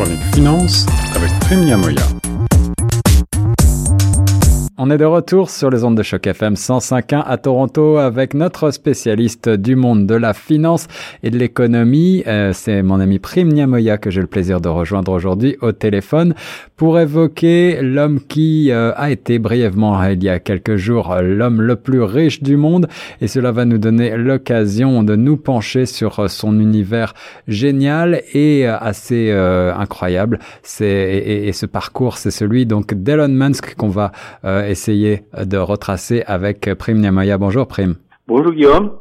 Chronique Finance avec Prime Yamoya. On est de retour sur les ondes de choc FM 105.1 à Toronto avec notre spécialiste du monde de la finance et de l'économie. Euh, c'est mon ami Prime Niamoya que j'ai le plaisir de rejoindre aujourd'hui au téléphone pour évoquer l'homme qui euh, a été brièvement il y a quelques jours l'homme le plus riche du monde et cela va nous donner l'occasion de nous pencher sur son univers génial et assez euh, incroyable. C'est et, ce parcours, c'est celui donc d'Elon Musk qu'on va essayer de retracer avec Prime Niamaya. Bonjour Prime. Bonjour Guillaume.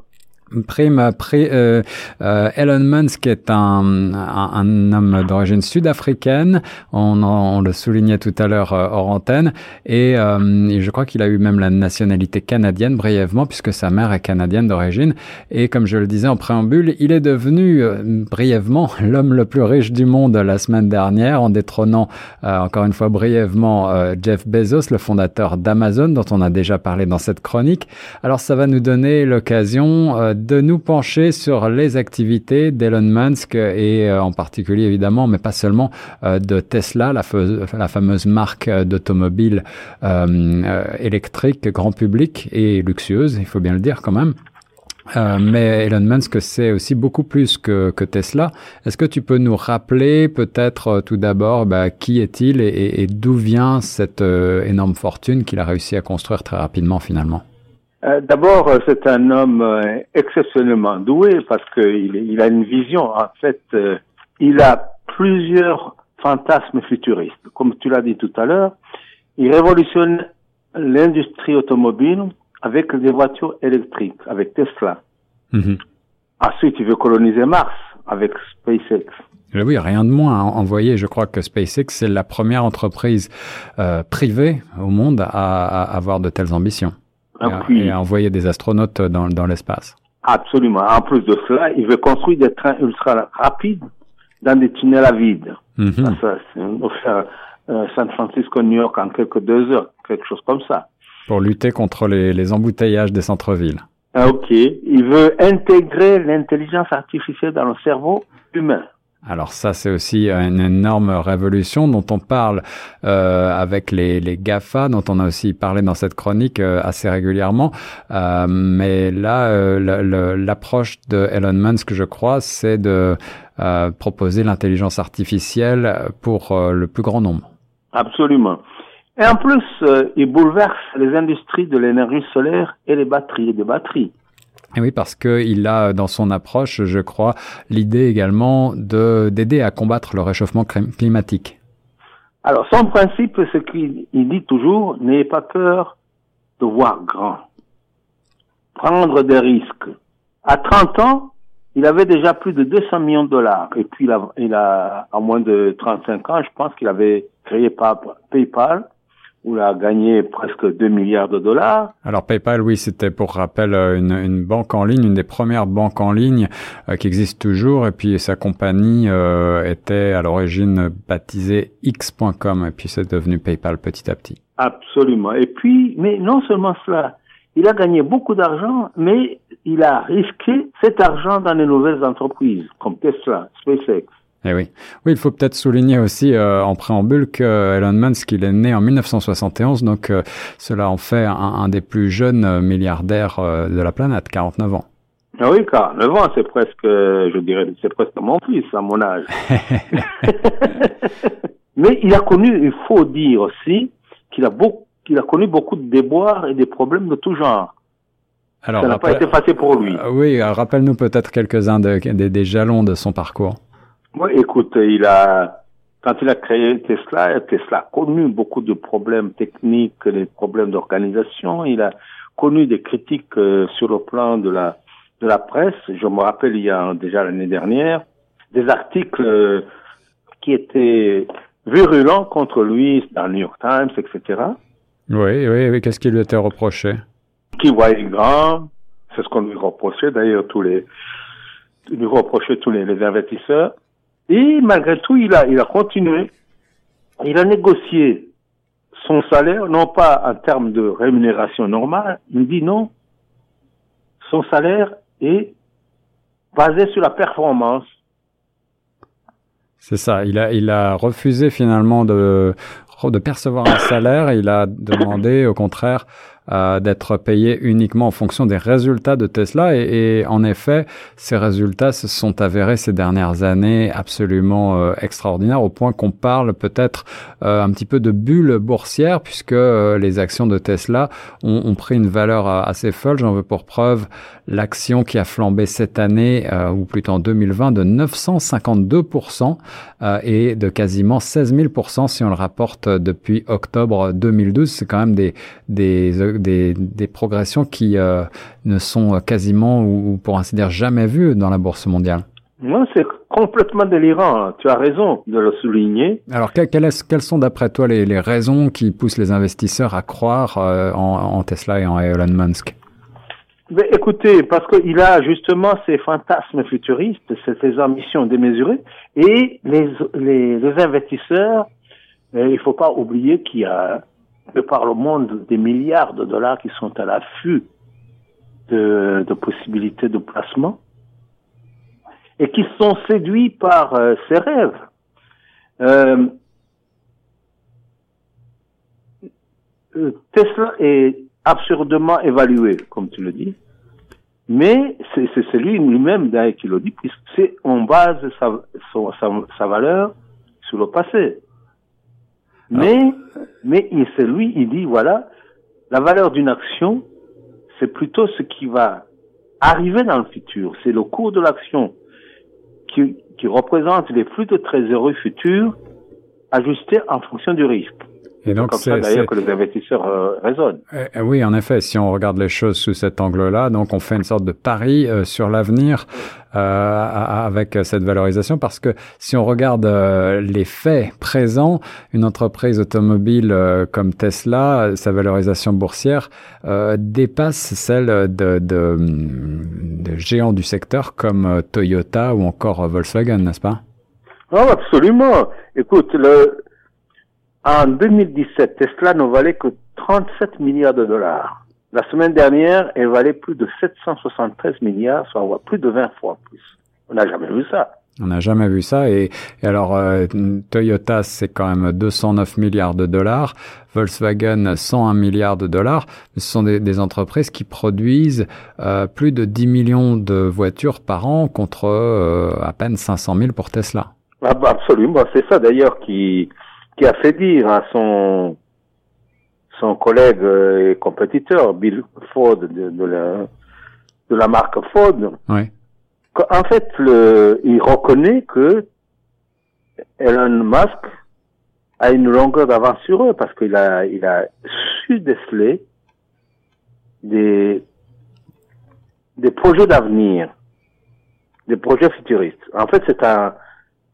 Prime, euh, euh, Elon Musk est un, un, homme d'origine sud-africaine. On, on, le soulignait tout à l'heure euh, hors antenne. Et, euh, et je crois qu'il a eu même la nationalité canadienne brièvement, puisque sa mère est canadienne d'origine. Et comme je le disais en préambule, il est devenu euh, brièvement l'homme le plus riche du monde la semaine dernière, en détrônant encore une fois brièvement Jeff Bezos, le fondateur d'Amazon, dont on a déjà parlé dans cette chronique. Alors ça va nous donner l'occasion de nous pencher sur les activités d'Elon Musk et euh, en particulier évidemment, mais pas seulement, euh, de Tesla, la, fameuse marque d'automobile euh, électrique grand public et luxueuse, il faut bien le dire quand même. Mais Elon Musk, c'est aussi beaucoup plus que, Tesla. Est-ce que tu peux nous rappeler peut-être tout d'abord bah, qui est-il et d'où vient cette énorme fortune qu'il a réussi à construire très rapidement finalement? Euh, D'abord, euh, c'est un homme euh, exceptionnellement doué parce qu'il il a une vision. En fait, euh, il a plusieurs fantasmes futuristes. Comme tu l'as dit tout à l'heure, il révolutionne l'industrie automobile avec des voitures électriques, avec Tesla. Mm-hmm. Ensuite, il veut coloniser Mars avec SpaceX. Oui, rien de moins à envoyer. Je crois que SpaceX, c'est la première entreprise privée au monde à, à avoir de telles ambitions et, à, envoyer des astronautes dans, dans l'espace. Absolument. En plus de cela, il veut construire des trains ultra rapides dans des tunnels à vide. Mm -hmm. Ça, ça faire euh, San Francisco-New York en quelques deux heures, quelque chose comme ça. Pour lutter contre les, les embouteillages des centres-villes. Ah, ok. Il veut intégrer l'intelligence artificielle dans le cerveau humain. Alors ça, c'est aussi une énorme révolution dont on parle euh, avec les, les, GAFA, dont on a aussi parlé dans cette chronique euh, assez régulièrement. Euh, mais là, l'approche de Elon Musk, je crois, c'est de proposer l'intelligence artificielle pour le plus grand nombre. Absolument. Et en plus, il bouleverse les industries de l'énergie solaire et les batteries, des batteries. Et oui, parce qu'il a dans son approche, je crois, l'idée également de d'aider à combattre le réchauffement climatique. Alors, son principe, c'est qu'il dit toujours, n'ayez pas peur de voir grand. Prendre des risques. À 30 ans, il avait déjà plus de 200 millions de dollars. Et puis, il a, il a à moins de 35 ans, je pense qu'il avait créé PayPal où il a gagné presque 2 milliards de dollars. Alors PayPal, oui, c'était pour rappel euh, une, une, banque en ligne, une des premières banques en ligne euh, qui existe toujours. Et puis sa compagnie euh, était à l'origine baptisée X.com et puis c'est devenu PayPal petit à petit. Absolument. Et puis, mais non seulement cela, il a gagné beaucoup d'argent, mais il a risqué cet argent dans les nouvelles entreprises comme Tesla, SpaceX. Eh oui. Oui, il faut peut-être souligner aussi euh, en préambule que Elon Musk, il est né en 1971, donc euh, cela en fait un, un des plus jeunes euh, milliardaires euh, de la planète, 49 ans. Ah oui, 49 ans, c'est presque, je dirais, c'est presque mon fils à mon âge. Mais il a connu, il faut dire aussi, qu'il a beaucoup, qu'il a connu beaucoup de déboires et des problèmes de tout genre. Alors, ça n'a pas été facile pour lui. oui, rappelle-nous peut-être quelques-uns de, des, des jalons de son parcours. Oui, écoute, il a, quand il a créé Tesla, Tesla a connu beaucoup de problèmes techniques, des problèmes d'organisation. Il a connu des critiques euh, sur le plan de la de la presse. Je me rappelle, il y a déjà l'année dernière, des articles euh, qui étaient virulents contre lui dans le New York Times, etc. Oui, oui, oui. Qu'est-ce qui lui était reproché? Qui voyait grand. C'est ce qu'on lui reprochait d'ailleurs tous les lui reprochait tous les, les investisseurs. Et malgré tout, il a, il a continué. Il a négocié son salaire, non pas en termes de rémunération normale. Il dit non. Son salaire est basé sur la performance. C'est ça. Il a, il a refusé finalement de, de percevoir un salaire. Il a demandé, au contraire, euh, d'être payé uniquement en fonction des résultats de Tesla. Et, et, en effet, ces résultats se sont avérés ces dernières années absolument euh, extraordinaires, au point qu'on parle peut-être euh, un petit peu de bulle boursière, puisque euh, les actions de Tesla ont, ont pris une valeur assez folle. J'en veux pour preuve l'action qui a flambé cette année, ou plutôt en 2020, de 952% et de quasiment 16 000% si on le rapporte depuis octobre 2012. C'est quand même des, des des, des progressions qui euh, ne sont quasiment ou, pour ainsi dire jamais vues dans la bourse mondiale. Non, c'est complètement délirant. Tu as raison de le souligner. Alors, quelles, quelles sont d'après toi les, les, raisons qui poussent les investisseurs à croire euh, en, en, Tesla et en Elon Musk? Mais écoutez, parce qu'il a justement ces fantasmes futuristes, ces ambitions démesurées, et les, les, les investisseurs, euh, il faut pas oublier qu'il y a par le monde des milliards de dollars qui sont à l'affût de, possibilités de placement et qui sont séduits par euh, ces rêves. Euh, Tesla est absurdement évalué, comme tu le dis, mais c'est lui-même qui le dit, puisque c'est en base sa valeur sur le passé. Mais, mais c'est lui, il dit, voilà, la valeur d'une action, c'est plutôt ce qui va arriver dans le futur. C'est le cours de l'action qui, qui représente les flux de trésorerie futurs ajustés en fonction du risque. Et donc, c'est d'ailleurs que les investisseurs euh, raisonnent. Eh, eh oui, en effet, si on regarde les choses sous cet angle-là, donc on fait une sorte de pari euh, sur l'avenir euh, avec cette valorisation, parce que si on regarde euh, les faits présents, une entreprise automobile euh, comme Tesla, sa valorisation boursière dépasse celle de, de, de géants du secteur comme Toyota ou encore Volkswagen, n'est-ce pas? Oh, absolument. Écoute, le, en 2017, Tesla ne valait que 37 milliards de dollars. La semaine dernière, elle valait plus de 773 milliards, soit plus de 20 fois plus. On n'a jamais vu ça. On n'a jamais vu ça. Et, alors, euh, Toyota, c'est quand même 209 milliards de dollars. Volkswagen, 101 milliards de dollars. Ce sont des, des entreprises qui produisent euh, plus de 10 millions de voitures par an contre euh, à peine 500 000 pour Tesla. Ah bah absolument. C'est ça d'ailleurs qui, qui a fait dire à son son collègue et compétiteur Bill Ford de, de la de la marque Ford. Oui. En fait, le, il reconnaît que Elon Musk a une longueur d'avance sur eux parce qu'il a il a su déceler des des projets d'avenir, des projets futuristes. En fait, c'est un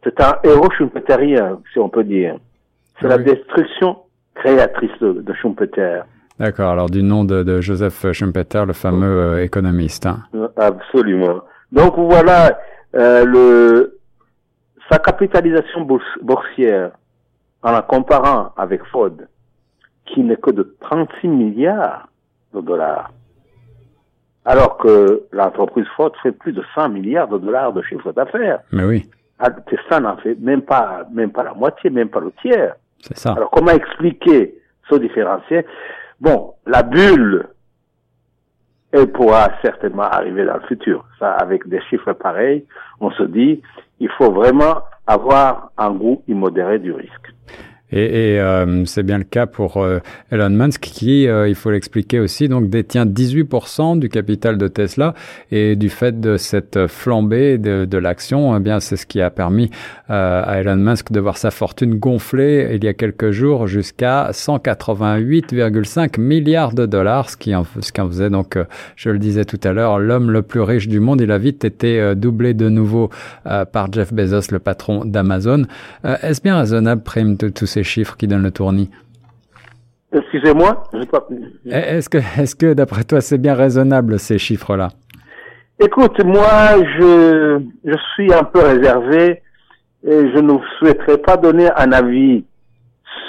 c'est un héros schumpeterien, si on peut dire. C'est la destruction créatrice de, de Schumpeter. D'accord, alors du nom de, de Joseph Schumpeter, le fameux euh, économiste. Hein. Absolument. Donc voilà, euh, le, sa capitalisation boursière, en la comparant avec Ford, qui n'est que de 36 milliards de dollars, alors que l'entreprise Ford fait plus de 100 milliards de dollars de chiffre d'affaires. Mais oui. Ah, Tesla n'en fait même pas, même pas la moitié, même pas le tiers. Alors, comment expliquer ce différentiel? Bon, la bulle, elle pourra certainement arriver dans le futur. Ça, avec des chiffres pareils, on se dit, il faut vraiment avoir un goût immodéré du risque. Et, et euh, c'est bien le cas pour euh, Elon Musk qui, euh, il faut l'expliquer aussi, donc détient 18% du capital de Tesla et du fait de cette flambée de, de l'action, eh bien c'est ce qui a permis euh, à Elon Musk de voir sa fortune gonfler il y a quelques jours jusqu'à 188,5 milliards de dollars, ce qui en, ce qui en faisait donc, euh, je le disais tout à l'heure, l'homme le plus riche du monde. Il a vite été doublé de nouveau par Jeff Bezos, le patron d'Amazon. Est-ce bien raisonnable, prime de tous ces chiffres qui donnent le tournis. Excusez-moi, pas... Eh, est-ce que, est-ce que d'après toi, c'est bien raisonnable ces chiffres-là? Écoute, moi, je, je suis un peu réservé et je ne souhaiterais pas donner un avis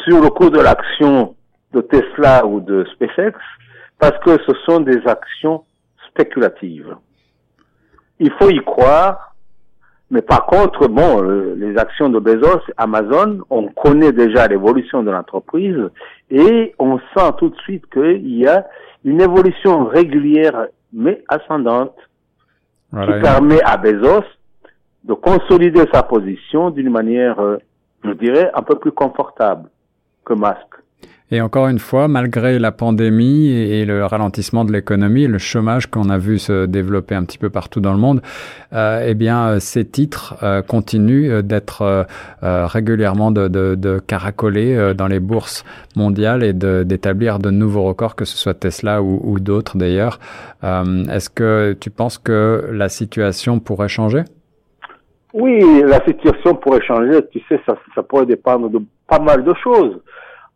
sur le cours de l'action de Tesla ou de SpaceX parce que ce sont des actions spéculatives. Il faut y croire Mais par contre, bon, les actions de Bezos, Amazon, on connaît déjà l'évolution de l'entreprise et on sent tout de suite qu'il y a une évolution régulière mais ascendante qui permet à Bezos de consolider sa position d'une manière, euh, je dirais, un peu plus confortable que Musk. Et encore une fois, malgré la pandémie et le ralentissement de l'économie, le chômage qu'on a vu se développer un petit peu partout dans le monde, euh, eh bien, ces titres euh, continuent d'être euh, régulièrement de, caracoler euh, dans les bourses mondiales et d'établir de, nouveaux records, que ce soit Tesla ou, d'autres d'ailleurs. Euh, est-ce que tu penses que la situation pourrait changer? Oui, la situation pourrait changer. Tu sais, ça pourrait dépendre de pas mal de choses.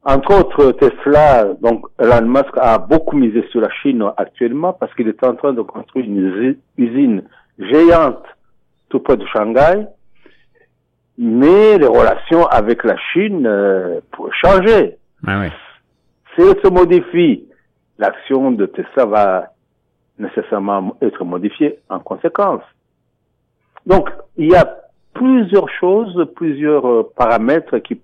Entre autres, Tesla, donc Elon Musk a beaucoup misé sur la Chine actuellement parce qu'il est en train de construire une usine géante tout près de Shanghai. Mais les relations avec la Chine euh, pourraient changer. Ah oui. Si elle se modifie, l'action de Tesla va nécessairement être modifiée en conséquence. Donc, il y a plusieurs choses, plusieurs euh, paramètres qui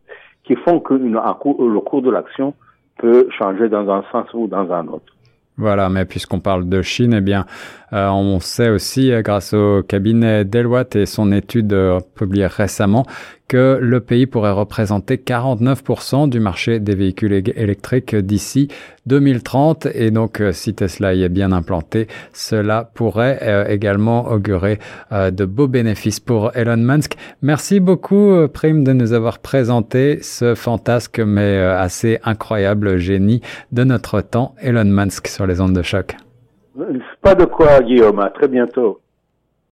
qui font que une, le cours de l'action peut changer dans un sens ou dans un autre. Voilà, mais puisqu'on parle de Chine, eh bien, euh, on sait aussi, euh, grâce au cabinet Deloitte et son étude euh, publiée récemment, que le pays pourrait représenter 49% du marché des véhicules électriques d'ici 2030. Et donc, si Tesla y est bien implanté, cela pourrait également augurer de beaux bénéfices pour Elon Musk. Merci beaucoup, Prime, de nous avoir présenté ce fantasque mais assez incroyable génie de notre temps, Elon Musk, sur les ondes de choc. Pas de quoi, Guillaume. À très bientôt.